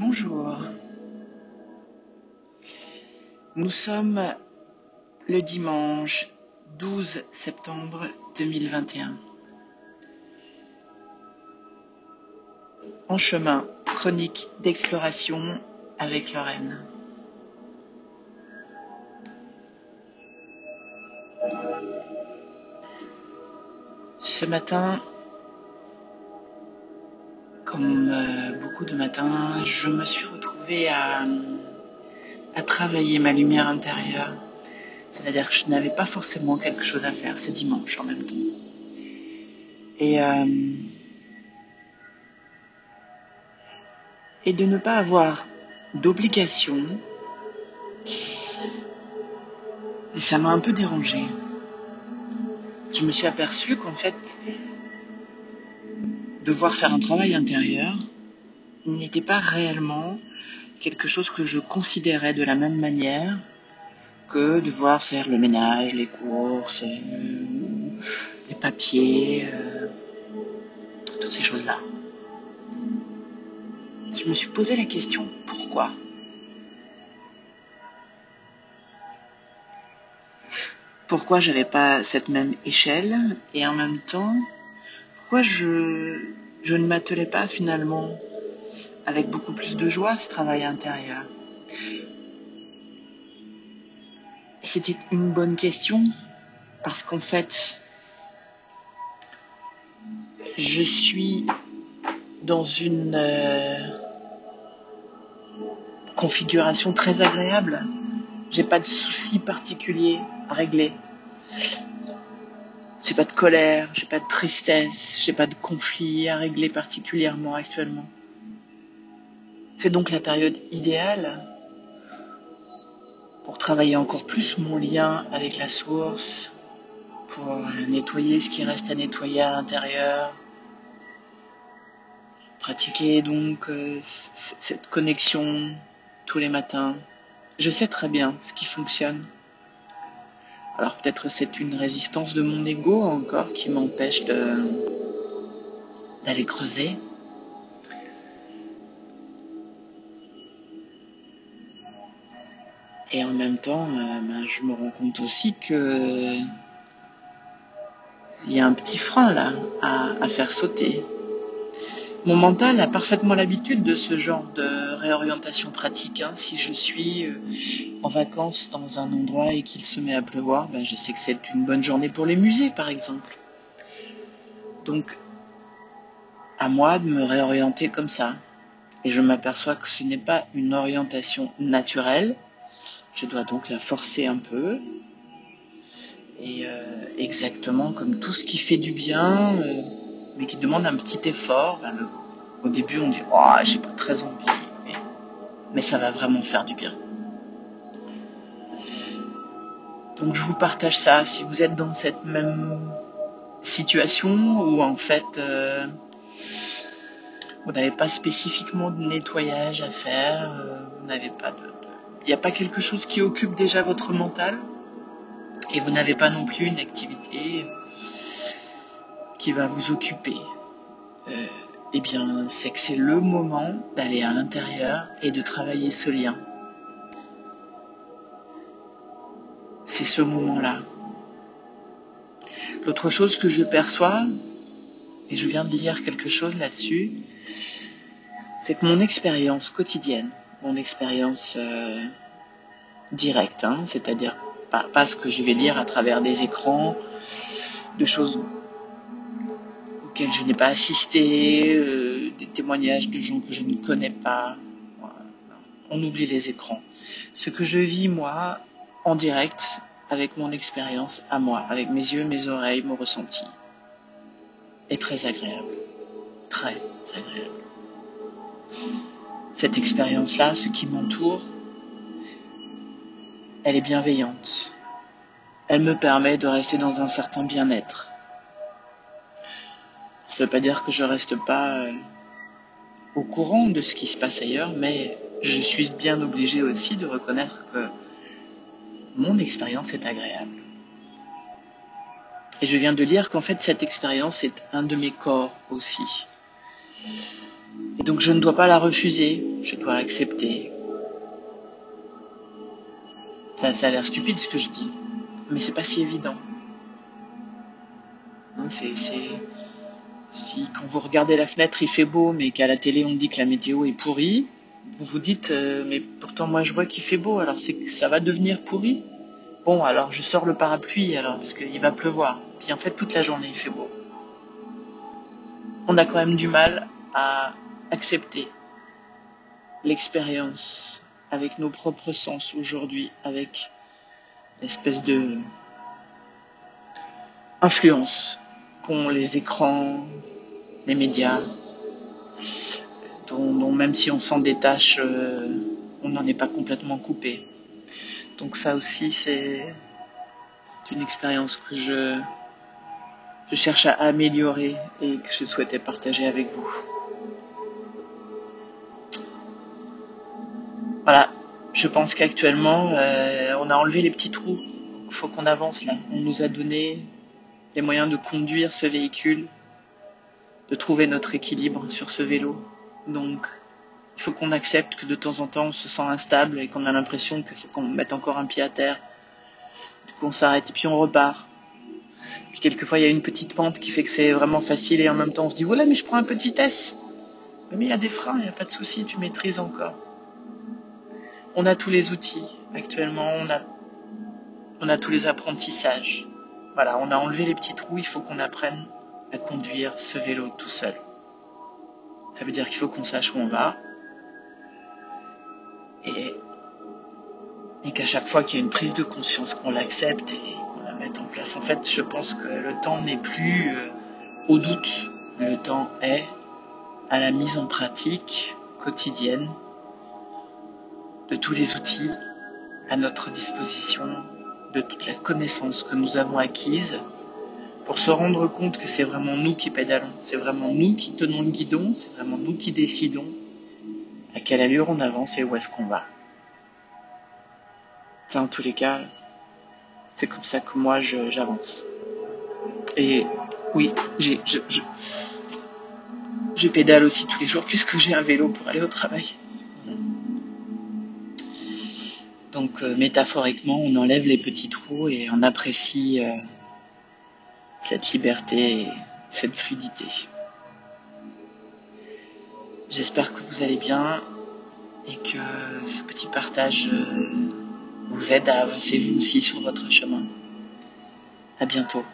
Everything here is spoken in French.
Bonjour. Nous sommes le dimanche 12 septembre 2021. En chemin, chronique d'exploration avec Lorraine. Ce matin, comme euh, beaucoup de matins, je me suis retrouvée à, travailler ma lumière intérieure. C'est-à-dire que je n'avais pas forcément quelque chose à faire ce dimanche en même temps. Et, euh, et de ne pas avoir d'obligation, ça m'a un peu dérangée. Je me suis aperçue qu'en fait, devoir faire un travail intérieur n'était pas réellement quelque chose que je considérais de la même manière que devoir faire le ménage, les courses, euh, les papiers, euh, toutes ces choses-là. Je me suis posé la question pourquoi? Pourquoi j'avais pas cette même échelle et en même temps pourquoi je, ne m'attelais pas finalement avec beaucoup plus de joie ce travail intérieur? C'était une bonne question parce qu'en fait, je suis dans une euh, configuration très agréable. J'ai pas de soucis particuliers à régler. J'ai pas de colère, j'ai pas de tristesse, j'ai pas de conflit à régler particulièrement actuellement. C'est donc la période idéale pour travailler encore plus mon lien avec la source, pour nettoyer ce qui reste à nettoyer à l'intérieur, pratiquer donc euh, cette connexion tous les matins. Je sais très bien ce qui fonctionne. Alors peut-être c'est une résistance de mon ego encore qui m'empêche d'aller creuser. Et en même temps, euh, ben, je me rends compte aussi que il y a un petit frein là à faire sauter. Mon mental a parfaitement l'habitude de ce genre de réorientation pratique. Hein. Si je suis euh, en vacances dans un endroit et qu'il se met à pleuvoir, ben je sais que c'est une bonne journée pour les musées, par exemple. Donc, à moi de me réorienter comme ça. Et je m'aperçois que ce n'est pas une orientation naturelle. Je dois donc la forcer un peu. Et euh, exactement comme tout ce qui fait du bien. Euh, mais qui demande un petit effort, au début on dit oh j'ai pas très envie, mais, mais ça va vraiment faire du bien. Donc je vous partage ça. Si vous êtes dans cette même situation où en fait euh, vous n'avez pas spécifiquement de nettoyage à faire, euh, vous n'avez pas de, il n'y a pas quelque chose qui occupe déjà votre mental et vous n'avez pas non plus une activité qui va vous occuper, euh, eh bien, c'est que c'est le moment d'aller à l'intérieur et de travailler ce lien. C'est ce moment-là. L'autre chose que je perçois, et je viens de lire quelque chose là-dessus, c'est que mon expérience quotidienne, mon expérience euh, directe, hein, c'est-à-dire pas, pas ce que je vais lire à travers des écrans, de choses auxquels je n'ai pas assisté, euh, des témoignages de gens que je ne connais pas. On oublie les écrans. Ce que je vis moi en direct avec mon expérience à moi, avec mes yeux, mes oreilles, mon ressenti, est très agréable. Très agréable. Cette expérience-là, ce qui m'entoure, elle est bienveillante. Elle me permet de rester dans un certain bien-être ça veut pas dire que je reste pas euh, au courant de ce qui se passe ailleurs, mais je suis bien obligé aussi de reconnaître que mon expérience est agréable. Et je viens de lire qu'en fait cette expérience est un de mes corps aussi. Et donc je ne dois pas la refuser, je dois l'accepter. Ça, ça a l'air stupide ce que je dis, mais c'est pas si évident. Hein, c'est, si quand vous regardez la fenêtre il fait beau, mais qu'à la télé on dit que la météo est pourrie, vous vous dites euh, mais pourtant moi je vois qu'il fait beau, alors c'est ça va devenir pourri. Bon alors je sors le parapluie alors parce qu'il va pleuvoir. Puis en fait toute la journée il fait beau. On a quand même du mal à accepter l'expérience avec nos propres sens aujourd'hui, avec l'espèce de influence qu'ont les écrans, les médias, dont, même si on s'en détache, euh, on n'en est pas complètement coupé. Donc ça aussi, c'est une expérience que je, cherche à améliorer et que je souhaitais partager avec vous. Voilà, je pense qu'actuellement, euh, on a enlevé les petits trous. Il faut qu'on avance là. On nous a donné les moyens de conduire ce véhicule, de trouver notre équilibre sur ce vélo. Donc, il faut qu'on accepte que de temps en temps, on se sent instable et qu'on a l'impression qu'il faut qu'on mette encore un pied à terre. Du coup, on s'arrête et puis on repart. Puis quelquefois, il y a une petite pente qui fait que c'est vraiment facile et en même temps, on se dit, voilà, mais je prends un peu de vitesse. Mais il y a des freins, il n'y a pas de souci, tu maîtrises encore on a tous les outils actuellement, on a, on a tous les apprentissages. Voilà, on a enlevé les petits trous, il faut qu'on apprenne à conduire ce vélo tout seul. Ça veut dire qu'il faut qu'on sache où on va. Et, qu'à chaque fois qu'il y a une prise de conscience, qu'on l'accepte et qu'on la mette en place. En fait, je pense que le temps n'est plus euh, au doute. Le temps est à la mise en pratique quotidienne de tous les outils à notre disposition, de toute la connaissance que nous avons acquise, pour se rendre compte que c'est vraiment nous qui pédalons, c'est vraiment nous qui tenons le guidon, c'est vraiment nous qui décidons à quelle allure on avance et où est-ce qu'on va. Enfin, en tous les cas, c'est comme ça que moi j'avance. Et oui, je pédale aussi tous les jours puisque j'ai un vélo pour aller au travail. Donc euh, métaphoriquement, on enlève les petits trous et on apprécie euh, cette liberté et cette fluidité. J'espère que vous allez bien et que ce petit partage euh, vous aide à avancer vous aussi sur votre chemin. À bientôt.